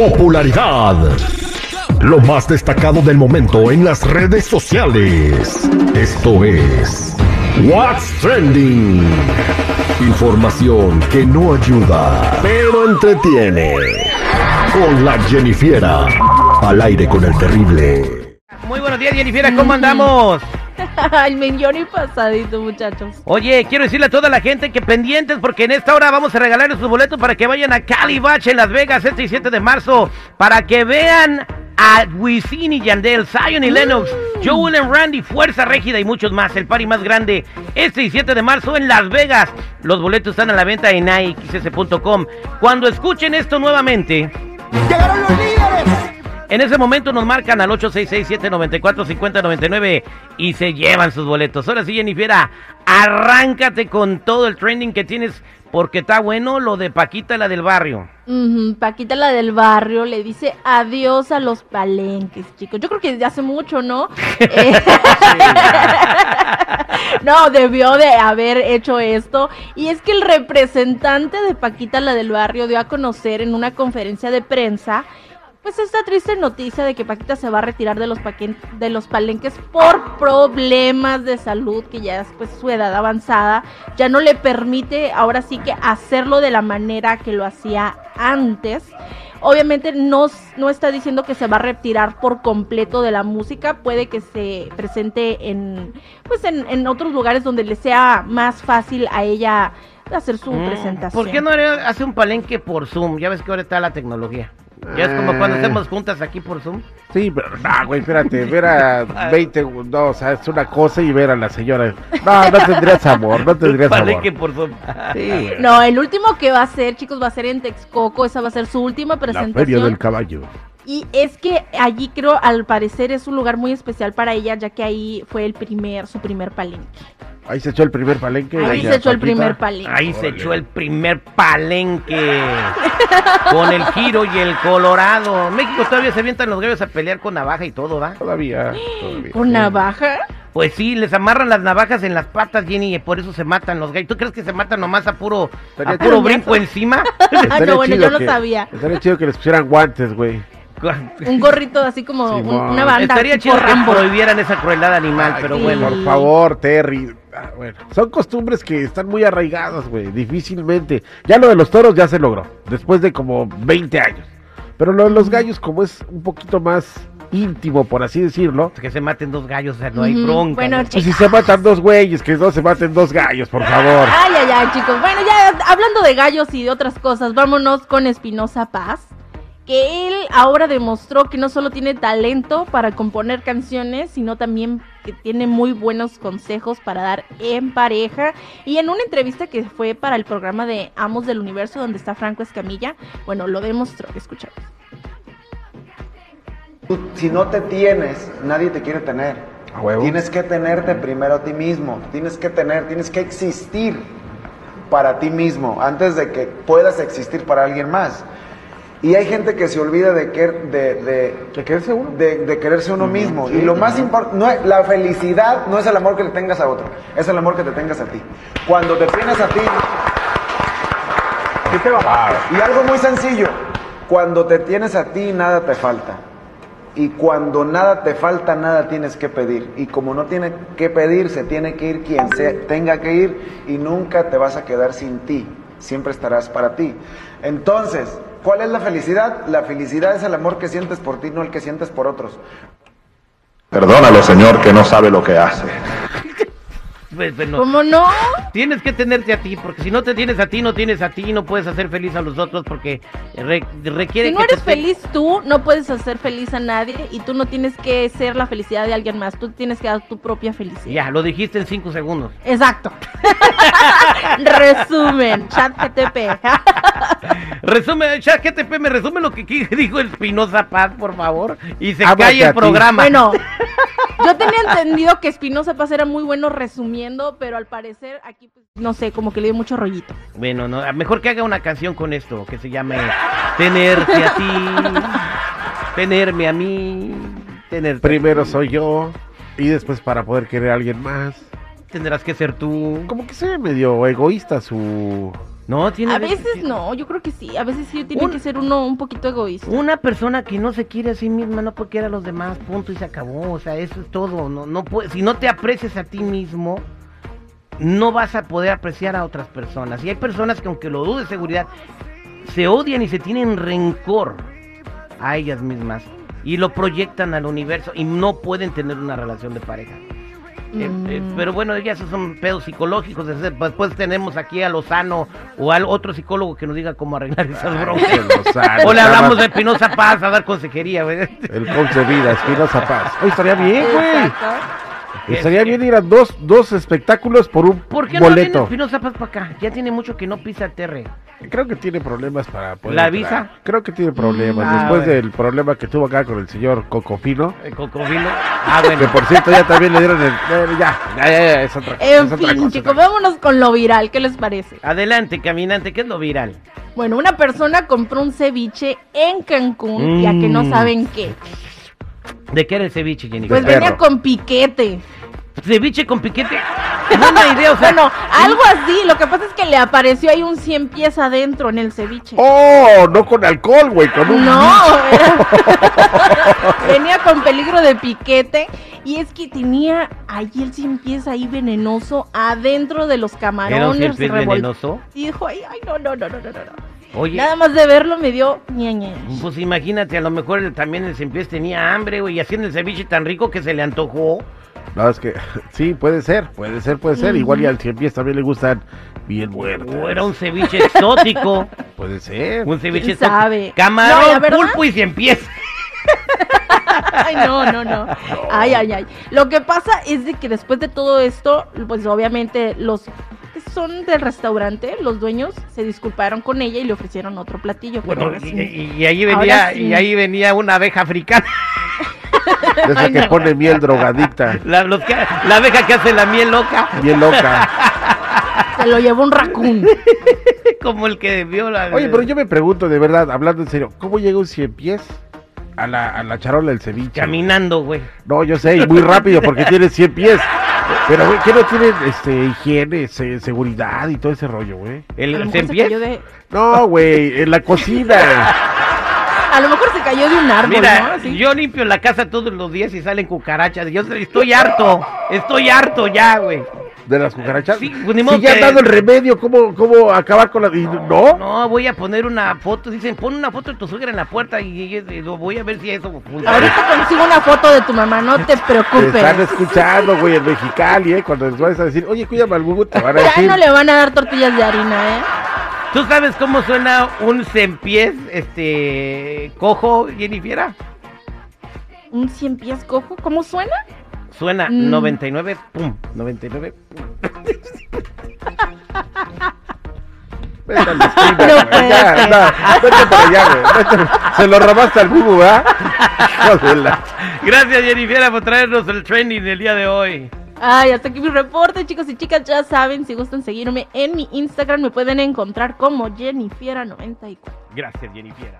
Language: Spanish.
Popularidad. Lo más destacado del momento en las redes sociales. Esto es What's Trending. Información que no ayuda, pero entretiene. Con la Jennifiera. Al aire con el terrible. Muy buenos días, Jennifer. ¿Cómo andamos? Al millón y pasadito, muchachos. Oye, quiero decirle a toda la gente que pendientes porque en esta hora vamos a regalarles sus boletos para que vayan a Calibach en Las Vegas este y 7 de marzo para que vean a Wisin y Yandel, Zion y Lennox, Joel and Randy, Fuerza Régida y muchos más. El party más grande este y 7 de marzo en Las Vegas. Los boletos están a la venta en AXS.com. Cuando escuchen esto nuevamente, ¡Llegaron los líderes! En ese momento nos marcan al 866-794-5099 y se llevan sus boletos. Ahora sí, Jennifer, arráncate con todo el trending que tienes porque está bueno lo de Paquita, la del barrio. Paquita, la del barrio, le dice adiós a los palenques, chicos. Yo creo que desde hace mucho, ¿no? Eh, no, debió de haber hecho esto. Y es que el representante de Paquita, la del barrio, dio a conocer en una conferencia de prensa. Pues esta triste noticia de que Paquita se va a retirar de los, paquen- de los palenques por problemas de salud, que ya es pues su edad avanzada, ya no le permite ahora sí que hacerlo de la manera que lo hacía antes. Obviamente no, no está diciendo que se va a retirar por completo de la música, puede que se presente en pues en, en otros lugares donde le sea más fácil a ella hacer su Mm, presentación. ¿Por qué no hace un palenque por Zoom? Ya ves que ahora está la tecnología. Ya es como cuando Eh. estamos juntas aquí por Zoom. Sí, pero no, güey, espérate, ver a 20, no, o sea, es una cosa y ver a la señora. No, no tendrías amor, no tendrías amor. Palenque por Zoom. Sí, No, el último que va a ser, chicos, va a ser en Texcoco. Esa va a ser su última la feria presentación. del caballo. Y es que allí creo, al parecer, es un lugar muy especial para ella, ya que ahí fue el primer, su primer palenque. Ahí se echó el primer palenque. Ahí se echó el primer palenque. Ahí se echó el primer palenque con el giro y el colorado. México todavía se avientan los gallos a pelear con navaja y todo, ¿va? Todavía, todavía. ¿Con navaja? Pues sí, les amarran las navajas en las patas, Jenny, y por eso se matan los gallos. ¿Tú crees que se matan nomás a puro, a puro brinco encima? Ah, no, bueno, yo no que- sabía. Estaría chido que les pusieran guantes, güey. Un gorrito así como un- una banda. Estaría chido que prohibieran esa crueldad animal, Ay, pero sí. bueno. Por favor, Terry. Ah, bueno, son costumbres que están muy arraigadas, güey, difícilmente. Ya lo de los toros ya se logró, después de como 20 años. Pero lo de los gallos, como es un poquito más íntimo, por así decirlo, Que se maten dos gallos, o sea, no hay Ujú, bronca. bueno, ¿no? pues si se matan dos güeyes, que no se maten dos gallos, por favor. Ay, ay, ay, chicos. Bueno, ya hablando de gallos y de otras cosas, vámonos con Espinosa Paz. Que él ahora demostró que no solo tiene talento para componer canciones, sino también que tiene muy buenos consejos para dar en pareja. Y en una entrevista que fue para el programa de Amos del Universo, donde está Franco Escamilla, bueno, lo demostró. Escuchamos. Si no te tienes, nadie te quiere tener. A huevo. Tienes que tenerte primero a ti mismo. Tienes que tener, tienes que existir para ti mismo antes de que puedas existir para alguien más. Y hay gente que se olvida de, que, de, de, ¿De quererse uno? de, de quererse uno mismo. y lo más importante, la felicidad no es el amor que le tengas a otro, es el amor que te tengas a ti. Cuando te tienes a ti, ¿Qué te va y algo muy sencillo, cuando te tienes a ti, nada te falta. Y cuando nada te falta, nada tienes que pedir. Y como no tiene que pedir, se tiene que ir quien se tenga que ir y nunca te vas a quedar sin ti. Siempre estarás para ti. Entonces, ¿cuál es la felicidad? La felicidad es el amor que sientes por ti, no el que sientes por otros. Perdónalo, Señor, que no sabe lo que hace. Pues, pues, no. ¿Cómo no? Tienes que tenerte a ti, porque si no te tienes a ti, no tienes a ti, no puedes hacer feliz a los otros, porque re- requiere Si no que eres te- feliz tú, no puedes hacer feliz a nadie y tú no tienes que ser la felicidad de alguien más. Tú tienes que dar tu propia felicidad. Ya, lo dijiste en cinco segundos. Exacto. Resumen, chat GTP. Resume, chat GTP, me resume lo que dijo Espinosa Paz, por favor, y se Háblate cae el programa. bueno, yo tenía entendido que Espinosa Paz era muy bueno resumiendo, pero al parecer aquí, pues, no sé, como que le dio mucho rollito. Bueno, no, mejor que haga una canción con esto, que se llame Tenerte a ti, tenerme a mí, tener Primero soy yo y después para poder querer a alguien más. tendrás que ser tú. Como que se ve medio egoísta su No, tiene A veces no, yo creo que sí. A veces sí tiene Un- que ser uno un poquito egoísta. Una persona que no se quiere a sí misma no puede querer a los demás, punto y se acabó. O sea, eso es todo. No, no puede, si no te aprecias a ti mismo, no vas a poder apreciar a otras personas. Y hay personas que aunque lo dudes seguridad, se odian y se tienen rencor a ellas mismas y lo proyectan al universo y no pueden tener una relación de pareja. Eh, eh, Mm. pero bueno, ya esos son pedos psicológicos. Después tenemos aquí a Lozano o al otro psicólogo que nos diga cómo arreglar esas broncas. Lozano, O le hablamos de Espinosa Paz a dar consejería, güey. El coach de vida, Espinosa Paz. Oye, estaría bien, güey. Estaría Es- bien ir a dos, dos espectáculos por un ¿Por qué no viene boleto. Espinosa Paz para acá? Ya tiene mucho que no pisa terre. Creo que tiene problemas para poder. ¿La entrar. visa? Creo que tiene problemas. Ah, Después bueno. del problema que tuvo acá con el señor Cocofino. El cocovilo. Ah, Que bueno. por cierto ya también le dieron el. eh, ya, ya, ya, ya, es otra, En es otra fin, cosa, chicos, otra cosa. vámonos con lo viral. ¿Qué les parece? Adelante, caminante, ¿qué es lo viral? Bueno, una persona compró un ceviche en Cancún, ya que no Mm. saben qué. ¿De qué era el ceviche, Jenny? Pues perro. venía con piquete. Ceviche con piquete. Buena idea, o sea. Bueno, algo así. Lo que pasa es que le apareció ahí un 100 pies adentro en el ceviche. Oh, no con alcohol, güey, con un. No, era- venía con peligro de piquete y es que tenía ahí el 100 pies ahí venenoso adentro de los ¿Era un camarones. cien pies revol- venenoso? Y dijo, ay, ay, no, no, no, no, no, no. Oye, Nada más de verlo me dio ñaña. pues imagínate, a lo mejor también el cien pies tenía hambre, güey, y haciendo el ceviche tan rico que se le antojó. No, es que sí, puede ser, puede ser, puede ser. Igual y al cien pies también le gustan bien muertos. O era un ceviche exótico. Puede ser. Un ceviche ¿Quién exótico. sabe? Camarón, No, pulpo y cien pies. Ay, no, no, no. Ay, ay, ay. Lo que pasa es de que después de todo esto, pues obviamente los que son del restaurante, los dueños se disculparon con ella y le ofrecieron otro platillo. Bueno, y, sí. y- y ahí venía, sí. y ahí venía una abeja africana. De esa Ay, que no. pone miel drogadicta. La, los que- la abeja que hace la miel loca. Bien loca. Se lo llevó un raccoon. Como el que vio la. Oye, pero yo me pregunto, de verdad, hablando en serio, ¿cómo llega un cien pies a la, a la charola del ceviche? Caminando, güey. No, yo sé, y muy rápido porque tiene 100 pies. Pero, güey, ¿qué no tienen este, higiene, se- seguridad y todo ese rollo, güey? A lo El mejor se cayó de, No, güey, en la cocina. a lo mejor se cayó de un árbol, ¿no? Mira, Así. yo limpio la casa todos los días y salen cucarachas. Yo estoy harto. Estoy harto ya, güey. ¿De las cucarachas? Sí, pues, ni modo si ya que- han dado el remedio, ¿cómo, cómo acabar con la...? y no, No, voy a poner una foto. Dicen, pon una foto de tu suegra en la puerta y, y- y lo voy a ver si eso funciona. Ahorita consigo una foto de tu mamá, no te te están preocupes. escuchando, güey, en Mexicali, ¿eh? Cuando les vas a decir, oye, cuídame al Gugu, te van a Ya decir... no le van a dar tortillas de harina, ¿eh? ¿Tú sabes cómo suena un cien pies, este, cojo, Jennifer? ¿Un 100 pies cojo? ¿Cómo suena? Suena Mm. 99, pum, 99, pum. Vete a la esquina, No güey, puede ya, ser. no, vete para allá, güey. vete. Se lo robaste al Gugu, ¿verdad? Gracias, Jennifer, por traernos el trending del día de hoy. Ay, hasta aquí mi reporte, chicos y chicas. Ya saben, si gustan seguirme en mi Instagram, me pueden encontrar como Jennifiera94. Gracias, Jennifer.